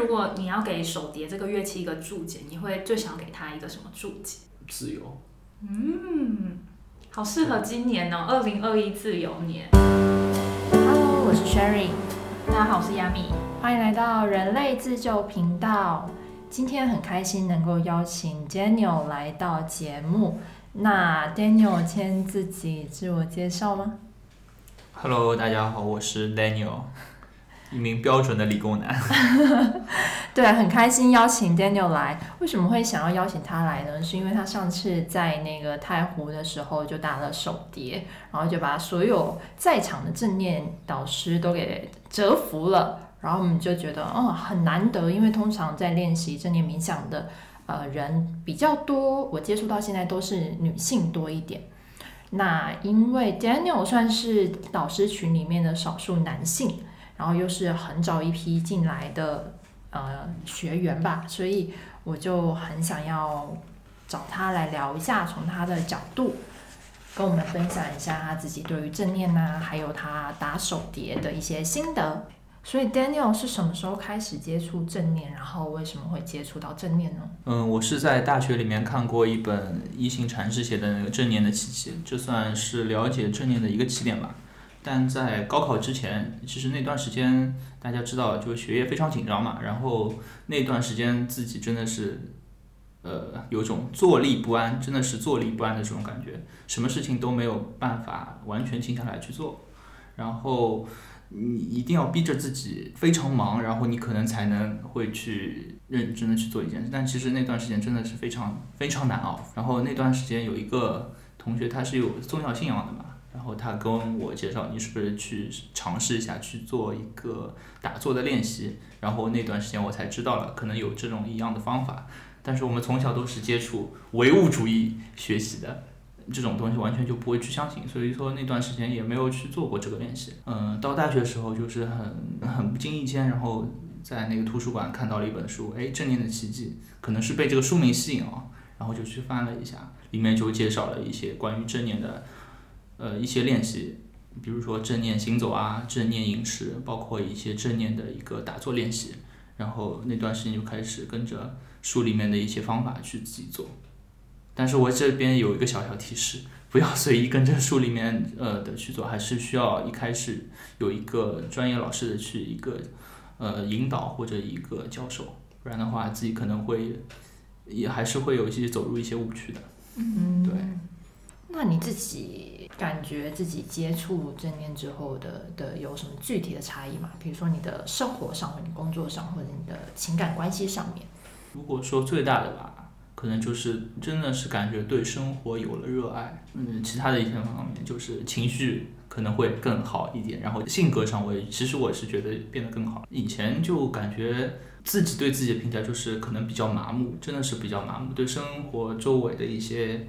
如果你要给手碟这个乐器一个注解，你会最想给它一个什么注解？自由。嗯，好适合今年哦，二零二一自由年。Hello，我是 Sherry，大家好，我是亚米。欢迎来到人类自救频道。今天很开心能够邀请 Daniel 来到节目。那 Daniel 先自己自我介绍吗？Hello，大家好，我是 Daniel，一名标准的理工男。对，很开心邀请 Daniel 来。为什么会想要邀请他来呢？是因为他上次在那个太湖的时候就打了手碟，然后就把所有在场的正念导师都给折服了。然后我们就觉得，哦，很难得，因为通常在练习正念冥想的呃人比较多，我接触到现在都是女性多一点。那因为 Daniel 算是导师群里面的少数男性，然后又是很早一批进来的呃学员吧，所以我就很想要找他来聊一下，从他的角度跟我们分享一下他自己对于正念呐、还有他打手碟的一些心得。所以 Daniel 是什么时候开始接触正念，然后为什么会接触到正念呢？嗯，我是在大学里面看过一本一行禅师写的那个正念的奇迹，这算是了解正念的一个起点吧。但在高考之前，其实那段时间大家知道，就学业非常紧张嘛，然后那段时间自己真的是，呃，有种坐立不安，真的是坐立不安的这种感觉，什么事情都没有办法完全静下来去做，然后你一定要逼着自己非常忙，然后你可能才能会去认真的去做一件事。但其实那段时间真的是非常非常难熬。然后那段时间有一个同学他是有宗教信仰的嘛，然后他跟我介绍，你是不是去尝试一下去做一个打坐的练习？然后那段时间我才知道了，可能有这种一样的方法。但是我们从小都是接触唯物主义学习的，这种东西完全就不会去相信，所以说那段时间也没有去做过这个练习。嗯，到大学时候就是很很不经意间，然后在那个图书馆看到了一本书，哎，《正念的奇迹》，可能是被这个书名吸引啊，然后就去翻了一下，里面就介绍了一些关于正念的，呃，一些练习，比如说正念行走啊，正念饮食，包括一些正念的一个打坐练习。然后那段时间就开始跟着书里面的一些方法去自己做，但是我这边有一个小小提示，不要随意跟着书里面呃的去做，还是需要一开始有一个专业老师的去一个呃引导或者一个教授，不然的话自己可能会也还是会有一些走入一些误区的。嗯，对。那你自己感觉自己接触正念之后的的有什么具体的差异吗？比如说你的生活上，或你工作上，或者你的情感关系上面。如果说最大的吧，可能就是真的是感觉对生活有了热爱。嗯，其他的一些方面就是情绪可能会更好一点，然后性格上我也其实我是觉得变得更好。以前就感觉自己对自己的评价就是可能比较麻木，真的是比较麻木，对生活周围的一些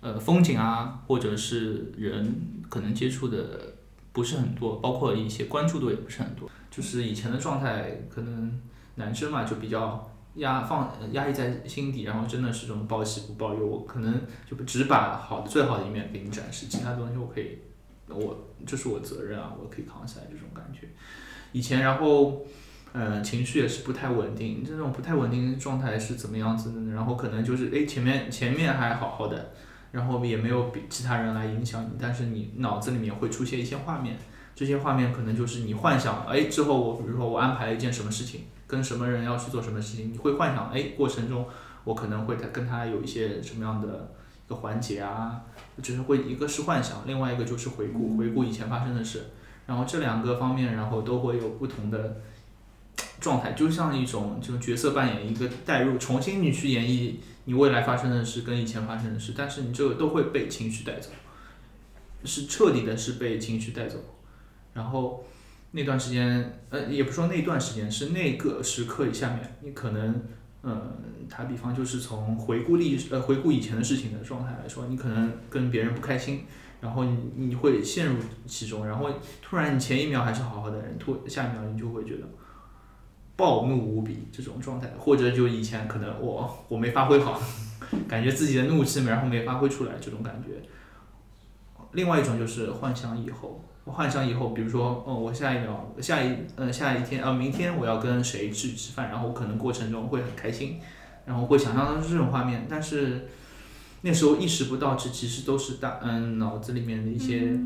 呃风景啊，或者是人可能接触的不是很多，包括一些关注度也不是很多。就是以前的状态，可能男生嘛就比较。压放压抑在心底，然后真的是这种报喜不报忧，我可能就只把好的最好的一面给你展示，其他东西我可以，我这是我责任啊，我可以扛下来这种感觉。以前然后，呃，情绪也是不太稳定，这种不太稳定的状态是怎么样子的呢？然后可能就是哎前面前面还好好的，然后也没有比其他人来影响你，但是你脑子里面会出现一些画面，这些画面可能就是你幻想，哎之后我比如说我安排了一件什么事情。跟什么人要去做什么事情，你会幻想，哎，过程中我可能会他跟他有一些什么样的一个环节啊，就是会一个是幻想，另外一个就是回顾，回顾以前发生的事，然后这两个方面，然后都会有不同的状态，就像一种这种角色扮演，一个代入，重新你去演绎你未来发生的事跟以前发生的事，但是你这个都会被情绪带走，是彻底的是被情绪带走，然后。那段时间，呃，也不说那段时间，是那个时刻以下面，你可能，嗯，打比方就是从回顾历，呃，回顾以前的事情的状态来说，你可能跟别人不开心，然后你你会陷入其中，然后突然你前一秒还是好好的人，突下一秒你就会觉得暴怒无比这种状态，或者就以前可能我我没发挥好，感觉自己的怒气然后没发挥出来这种感觉。另外一种就是幻想以后。幻想以后，比如说，哦，我下一秒、下一呃下一天呃明天我要跟谁去吃饭，然后可能过程中会很开心，然后会想象到这种画面，但是那时候意识不到，这其实都是大嗯脑子里面的一些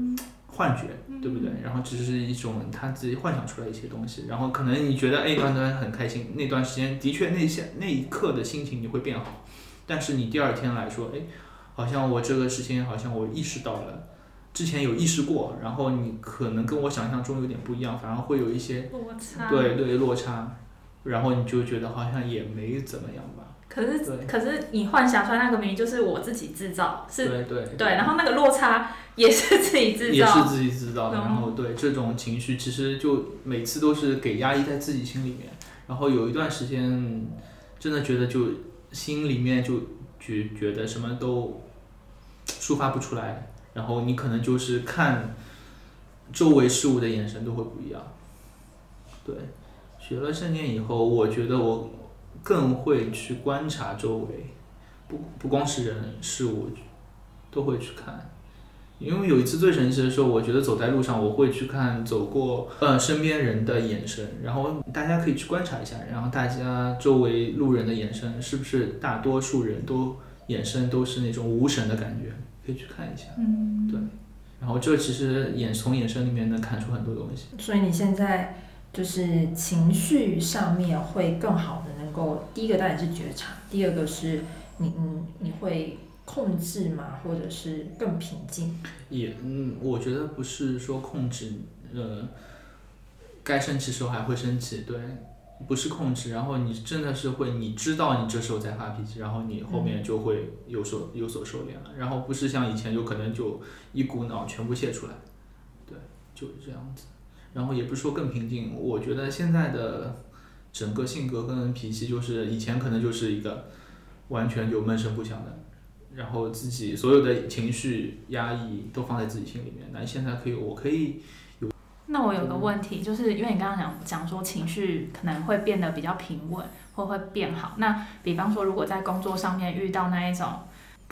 幻觉，对不对？然后只是一种他自己幻想出来一些东西，然后可能你觉得哎，段段很开心，那段时间的确那些那一刻的心情你会变好，但是你第二天来说，哎，好像我这个事情好像我意识到了。之前有意识过，然后你可能跟我想象中有点不一样，反而会有一些落差。对对落差，然后你就觉得好像也没怎么样吧。可是可是你幻想出来那个明明就是我自己制造，是，对对对，然后那个落差也是自己制造，也是自己制造的。然后对这种情绪，其实就每次都是给压抑在自己心里面，然后有一段时间真的觉得就心里面就觉觉得什么都抒发不出来。然后你可能就是看周围事物的眼神都会不一样，对，学了圣念以后，我觉得我更会去观察周围，不不光是人事物，都会去看。因为有一次最神奇的时候，我觉得走在路上，我会去看走过呃身边人的眼神，然后大家可以去观察一下，然后大家周围路人的眼神是不是大多数人都眼神都是那种无神的感觉。可以去看一下，嗯，对，然后这其实眼从眼神里面能看出很多东西。所以你现在就是情绪上面会更好的够，第一个当然是觉察，第二个是你你你会控制嘛，或者是更平静。也嗯，我觉得不是说控制，呃，该生气时候还会生气，对。不是控制，然后你真的是会，你知道你这时候在发脾气，然后你后面就会有所有所收敛了，然后不是像以前就可能就一股脑全部泄出来，对，就是这样子，然后也不是说更平静，我觉得现在的整个性格跟脾气就是以前可能就是一个完全就闷声不响的，然后自己所有的情绪压抑都放在自己心里面，那现在可以，我可以有。那我有个问题，就是因为你刚刚讲讲说情绪可能会变得比较平稳，或会变好。那比方说，如果在工作上面遇到那一种，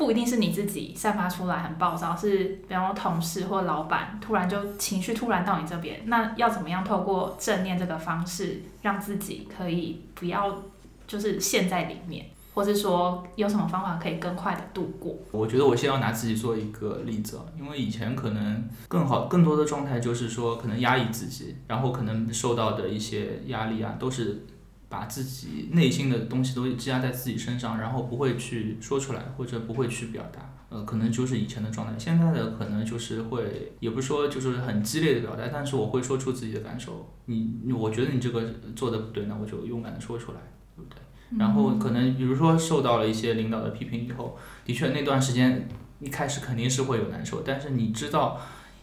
不一定是你自己散发出来很暴躁，是比方说同事或老板突然就情绪突然到你这边，那要怎么样透过正念这个方式，让自己可以不要就是陷在里面？或是说有什么方法可以更快的度过？我觉得我先要拿自己做一个例子，因为以前可能更好、更多的状态就是说可能压抑自己，然后可能受到的一些压力啊，都是把自己内心的东西都积压在自己身上，然后不会去说出来，或者不会去表达。呃，可能就是以前的状态。现在的可能就是会，也不是说就是很激烈的表达，但是我会说出自己的感受。你，我觉得你这个做的不对，那我就勇敢的说出来，对不对？然后可能比如说受到了一些领导的批评以后，的确那段时间一开始肯定是会有难受，但是你知道，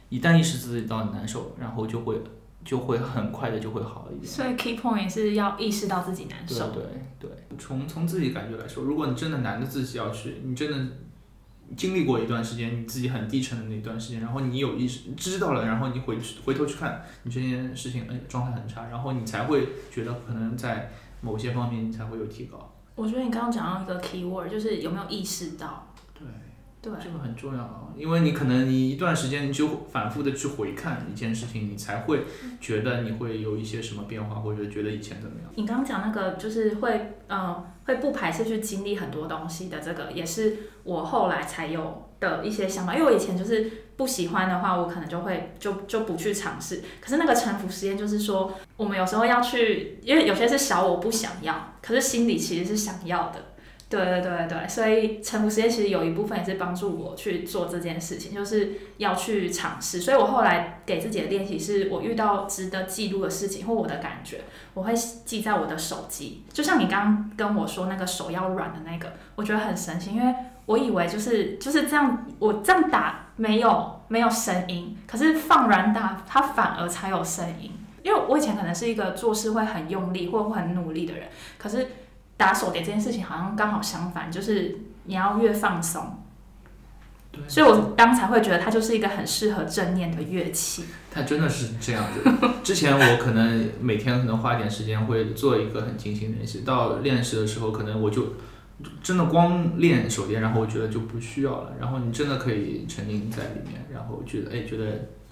一旦意识自己到难受，然后就会就会很快的就会好一点。所以 key point 是要意识到自己难受。对对对，从从自己感觉来说，如果你真的难的自己要去，你真的经历过一段时间你自己很低沉的那段时间，然后你有意识知道了，然后你回去回头去看你这件事情，哎，状态很差，然后你才会觉得可能在。某些方面你才会有提高。我觉得你刚刚讲到一个 key word，就是有没有意识到？这个很重要，因为你可能你一段时间你就反复的去回看一件事情，你才会觉得你会有一些什么变化，或者觉得以前怎么样。你刚刚讲那个就是会，呃，会不排斥去经历很多东西的这个，也是我后来才有的一些想法，因为我以前就是。不喜欢的话，我可能就会就就不去尝试。可是那个沉浮实验就是说，我们有时候要去，因为有些是小我不想要，可是心里其实是想要的。对对对对，所以沉浮实验其实有一部分也是帮助我去做这件事情，就是要去尝试。所以我后来给自己的练习是，我遇到值得记录的事情或我的感觉，我会记在我的手机。就像你刚刚跟我说那个手要软的那个，我觉得很神奇，因为我以为就是就是这样，我这样打。没有没有声音，可是放软打，它反而才有声音。因为我以前可能是一个做事会很用力或很努力的人，可是打手碟这件事情好像刚好相反，就是你要越放松。所以我刚才会觉得它就是一个很适合正念的乐器。它真的是这样子。之前我可能每天可能花一点时间会做一个很精心练习，到练习的时候可能我就。真的光练手电，然后我觉得就不需要了。然后你真的可以沉浸在里面，然后觉得哎，觉得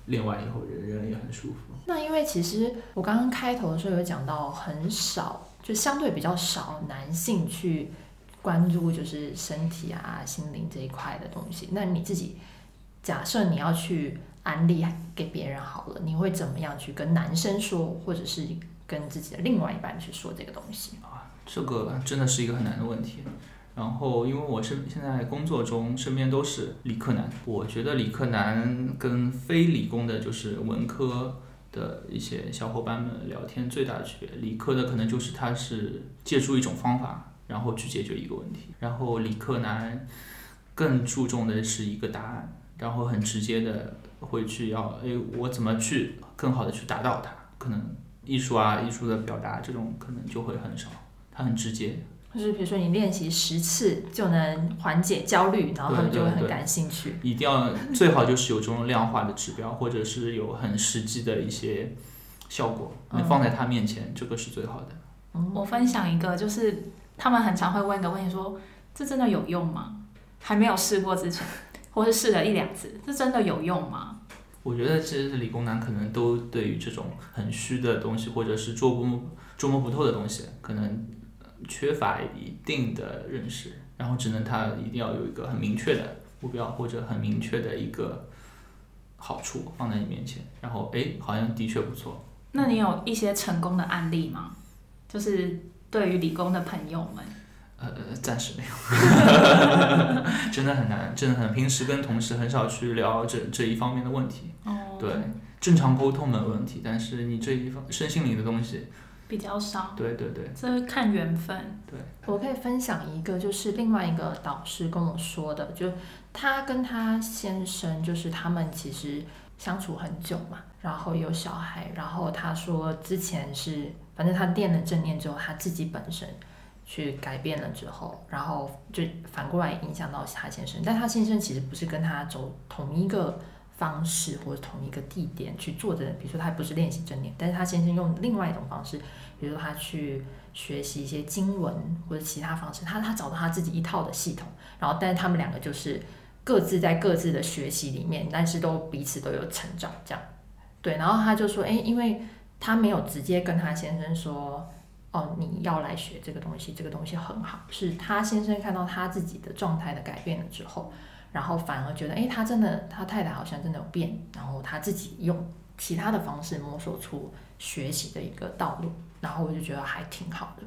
练完以后人人也很舒服。那因为其实我刚刚开头的时候有讲到，很少就相对比较少男性去关注就是身体啊、心灵这一块的东西。那你自己假设你要去安利给别人好了，你会怎么样去跟男生说，或者是跟自己的另外一半去说这个东西？啊，这个真的是一个很难的问题。然后，因为我身现在工作中身边都是理科男，我觉得理科男跟非理工的，就是文科的一些小伙伴们聊天最大的区别，理科的可能就是他是借助一种方法，然后去解决一个问题，然后理科男更注重的是一个答案，然后很直接的会去要，哎，我怎么去更好的去达到它？可能艺术啊，艺术的表达这种可能就会很少，它很直接。就是比如说你练习十次就能缓解焦虑，然后他们就会很感兴趣。一定要最好就是有这种量化的指标，或者是有很实际的一些效果，你放在他面前，这个是最好的。我分享一个，就是他们很常会问一个问题，说这真的有用吗？还没有试过之前，或是试了一两次，这真的有用吗？我觉得其实理工男可能都对于这种很虚的东西，或者是捉不捉摸不透的东西，可能。缺乏一定的认识，然后只能他一定要有一个很明确的目标或者很明确的一个好处放在你面前，然后哎，好像的确不错。那你有一些成功的案例吗？就是对于理工的朋友们，呃，暂时没有，真的很难，真的很平时跟同事很少去聊这这一方面的问题。哦，对，正常沟通没问题，但是你这一方身心灵的东西。比较少，对对对，这看缘分。对，我可以分享一个，就是另外一个导师跟我说的，就他跟他先生，就是他们其实相处很久嘛，然后有小孩，然后他说之前是，反正他练了正念之后，他自己本身去改变了之后，然后就反过来影响到他先生，但他先生其实不是跟他走同一个。方式或者同一个地点去做的，比如说他不是练习正念，但是他先生用另外一种方式，比如说他去学习一些经文或者其他方式，他他找到他自己一套的系统，然后但是他们两个就是各自在各自的学习里面，但是都彼此都有成长，这样对，然后他就说，哎，因为他没有直接跟他先生说，哦，你要来学这个东西，这个东西很好，是他先生看到他自己的状态的改变了之后。然后反而觉得，哎，他真的，他太太好像真的有变。然后他自己用其他的方式摸索出学习的一个道路。然后我就觉得还挺好的。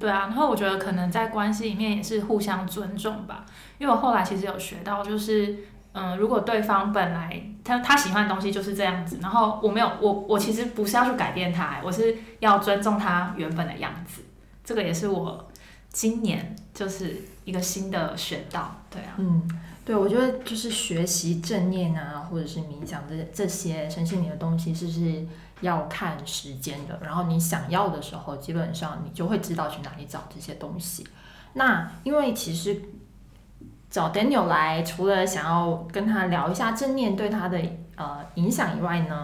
对啊，然后我觉得可能在关系里面也是互相尊重吧。因为我后来其实有学到，就是嗯，如果对方本来他他喜欢的东西就是这样子，然后我没有我我其实不是要去改变他，我是要尊重他原本的样子。这个也是我今年就是一个新的学道。对啊，嗯。对，我觉得就是学习正念啊，或者是冥想这这些身心灵的东西，是是要看时间的。然后你想要的时候，基本上你就会知道去哪里找这些东西。那因为其实找 Daniel 来，除了想要跟他聊一下正念对他的呃影响以外呢，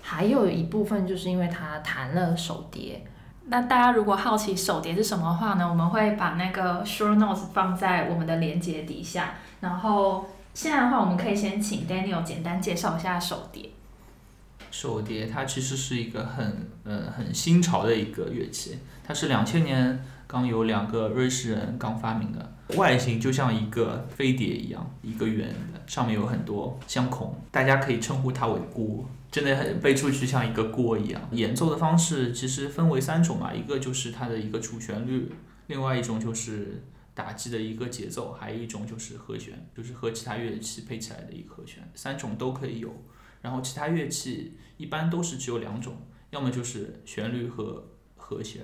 还有一部分就是因为他弹了手碟。那大家如果好奇手碟是什么的话呢，我们会把那个 show notes 放在我们的链接底下。然后现在的话，我们可以先请 Daniel 简单介绍一下手碟。手碟它其实是一个很呃很新潮的一个乐器，它是两千年刚有两个瑞士人刚发明的，外形就像一个飞碟一样，一个圆的，上面有很多相孔，大家可以称呼它为锅，真的很背出去像一个锅一样。演奏的方式其实分为三种嘛，一个就是它的一个主旋律，另外一种就是。打击的一个节奏，还有一种就是和弦，就是和其他乐器配起来的一个和弦，三种都可以有。然后其他乐器一般都是只有两种，要么就是旋律和和弦，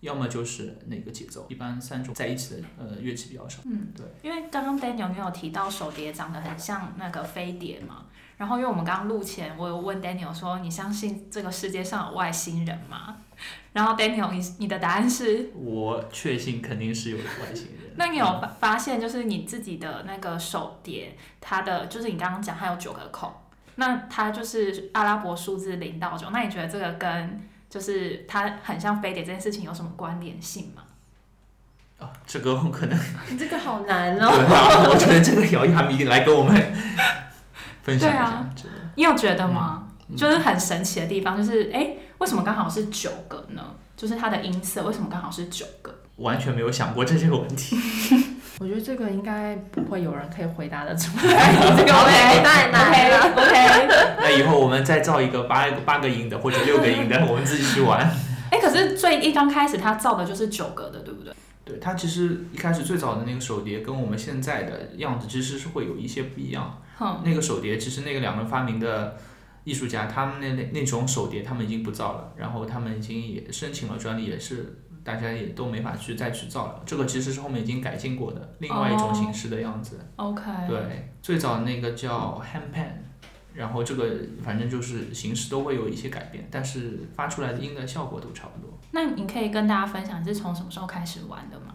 要么就是那个节奏。一般三种在一起的呃乐器比较少。嗯，对。因为刚刚 Daniel 你有提到手碟长得很像那个飞碟嘛，然后因为我们刚刚录前，我有问 Daniel 说，你相信这个世界上有外星人吗？然后 Daniel，你你的答案是？我确信肯定是有外星人。那你有发发现，就是你自己的那个手碟，它的就是你刚刚讲它有九个孔，那它就是阿拉伯数字零到九。那你觉得这个跟就是它很像飞碟这件事情有什么关联性吗？啊，这个可能你这个好难哦。对啊，我觉得这个要亚米来跟我们分享一下。你有觉得吗？就是很神奇的地方，就是哎，为什么刚好是九个呢？就是它的音色为什么刚好是九个？完全没有想过这些问题。我觉得这个应该不会有人可以回答的出来。这个 OK，太难了。OK，那以后我们再造一个八八个音的或者六个音的，我们自己去玩。哎，可是最一刚开始他造的就是九个的，对不对？对，它其实一开始最早的那个手碟跟我们现在的样子其实是会有一些不一样。那个手碟其实那个两个人发明的艺术家，他们那那那种手碟他们已经不造了，然后他们已经也申请了专利，也是。大家也都没法去再去造了，这个其实是后面已经改进过的另外一种形式的样子。OK。对，最早那个叫 hand pan，然后这个反正就是形式都会有一些改变，但是发出来的音的效果都差不多。那你可以跟大家分享是从什么时候开始玩的吗？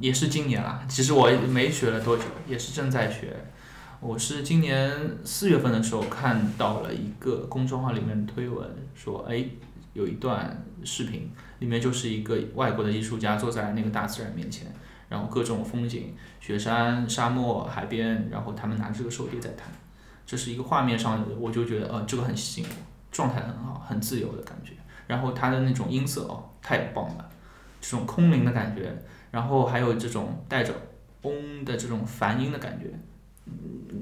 也是今年啦，其实我没学了多久，也是正在学。我是今年四月份的时候看到了一个公众号里面推文，说哎。有一段视频，里面就是一个外国的艺术家坐在那个大自然面前，然后各种风景，雪山、沙漠、海边，然后他们拿着这个手碟在弹，这是一个画面上，我就觉得呃这个很吸引我，状态很好，很自由的感觉，然后它的那种音色哦太棒了，这种空灵的感觉，然后还有这种带着嗡的这种梵音的感觉，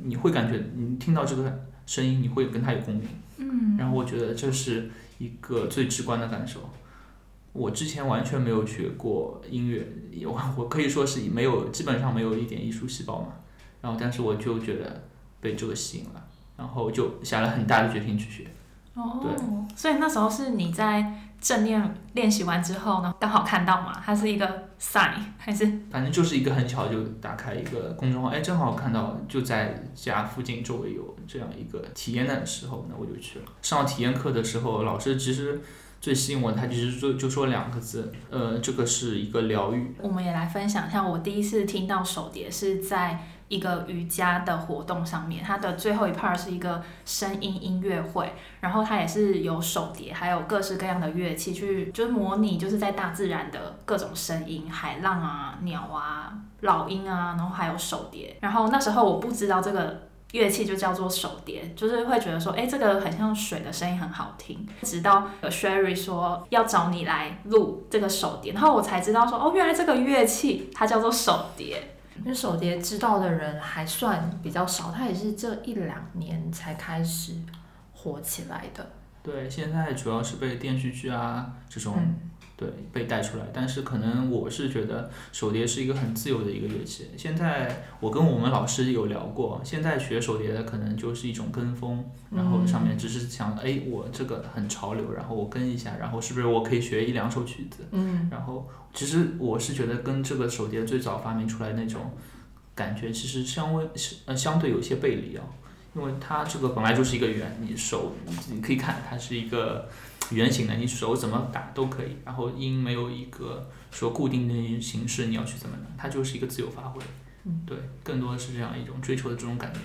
你会感觉你听到这个声音，你会跟它有共鸣，嗯，然后我觉得这是。一个最直观的感受，我之前完全没有学过音乐，我我可以说是没有，基本上没有一点艺术细胞嘛。然后，但是我就觉得被这个吸引了，然后就下了很大的决心去学。哦，对，所以那时候是你在正念练习完之后呢，刚好看到嘛，它是一个 sign 还是？反正就是一个很巧，就打开一个公众号，哎，正好看到就在家附近周围有这样一个体验的时候，那我就去了。上体验课的时候，老师其实最吸引我，他其实就就说两个字，呃，这个是一个疗愈。我们也来分享一下，我第一次听到手碟是在。一个瑜伽的活动上面，它的最后一 part 是一个声音音乐会，然后它也是有手碟，还有各式各样的乐器去，就是模拟就是在大自然的各种声音，海浪啊、鸟啊、老鹰啊，然后还有手碟。然后那时候我不知道这个乐器就叫做手碟，就是会觉得说，哎，这个很像水的声音很好听。直到 Sherry 说要找你来录这个手碟，然后我才知道说，哦，原来这个乐器它叫做手碟。因为手碟知道的人还算比较少，它也是这一两年才开始火起来的。对，现在主要是被电视剧啊这种。对，被带出来，但是可能我是觉得手碟是一个很自由的一个乐器。现在我跟我们老师有聊过，现在学手碟的可能就是一种跟风，然后上面只是想，哎，我这个很潮流，然后我跟一下，然后是不是我可以学一两首曲子？嗯，然后其实我是觉得跟这个手碟最早发明出来那种感觉，其实相微相对有些背离啊，因为它这个本来就是一个圆，你手你可以看它是一个。圆形的，你手怎么打都可以，然后音没有一个说固定的形式，你要去怎么打，它就是一个自由发挥。嗯，对，更多的是这样一种追求的这种感觉，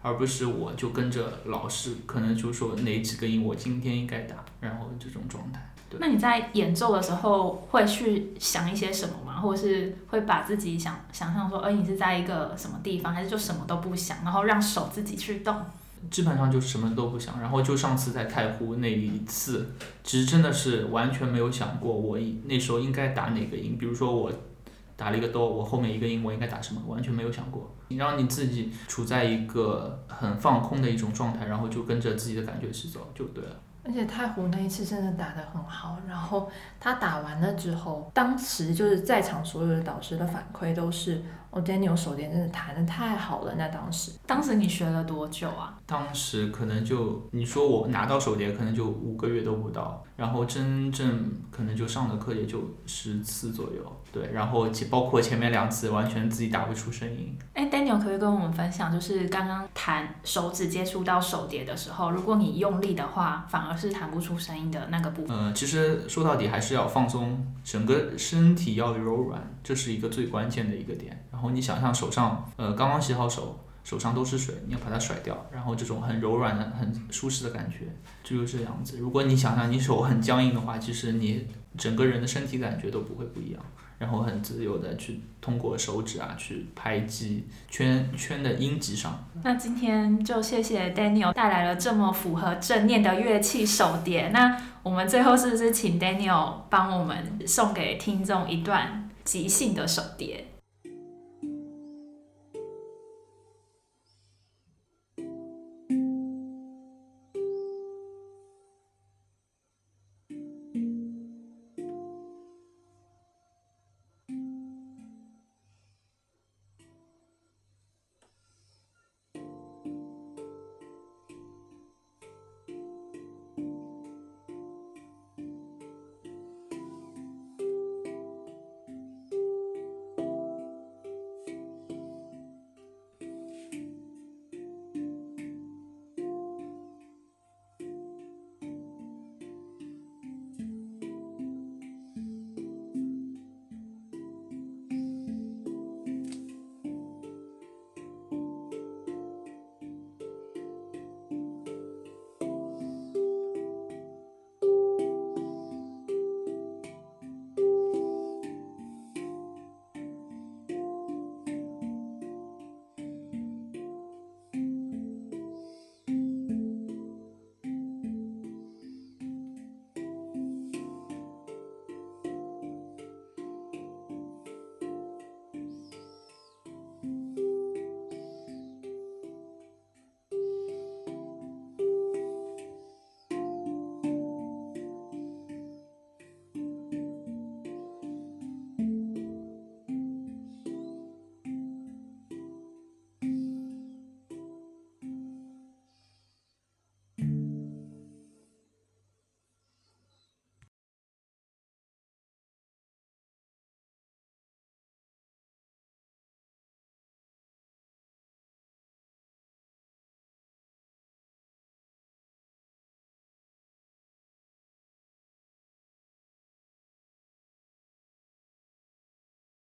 而不是我就跟着老师，可能就说哪几个音我今天应该打，然后这种状态。对。那你在演奏的时候会去想一些什么吗？或者是会把自己想想象说，哎，你是在一个什么地方，还是就什么都不想，然后让手自己去动？基本上就什么都不想，然后就上次在太湖那一次，其实真的是完全没有想过我那时候应该打哪个音。比如说我打了一个哆，我后面一个音我应该打什么，完全没有想过。你让你自己处在一个很放空的一种状态，然后就跟着自己的感觉去走就对了。而且太湖那一次真的打得很好，然后他打完了之后，当时就是在场所有的导师的反馈都是。哦，Daniel 手碟真的弹得太好了。那当时，当时你学了多久啊？当时可能就你说我拿到手碟，可能就五个月都不到。然后真正可能就上的课也就十次左右。对，然后包括前面两次完全自己打不出声音。，Daniel 可以跟我们分享，就是刚刚弹手指接触到手碟的时候，如果你用力的话，反而是弹不出声音的那个部分。嗯，其实说到底还是要放松，整个身体要柔软，这是一个最关键的一个点。然后你想象手上，呃，刚刚洗好手，手上都是水，你要把它甩掉，然后这种很柔软的、很舒适的感觉，就是这样子。如果你想象你手很僵硬的话，其实你整个人的身体感觉都不会不一样。然后很自由的去通过手指啊去拍击圈圈的音级上。那今天就谢谢 Daniel 带来了这么符合正念的乐器手碟。那我们最后是不是请 Daniel 帮我们送给听众一段即兴的手碟？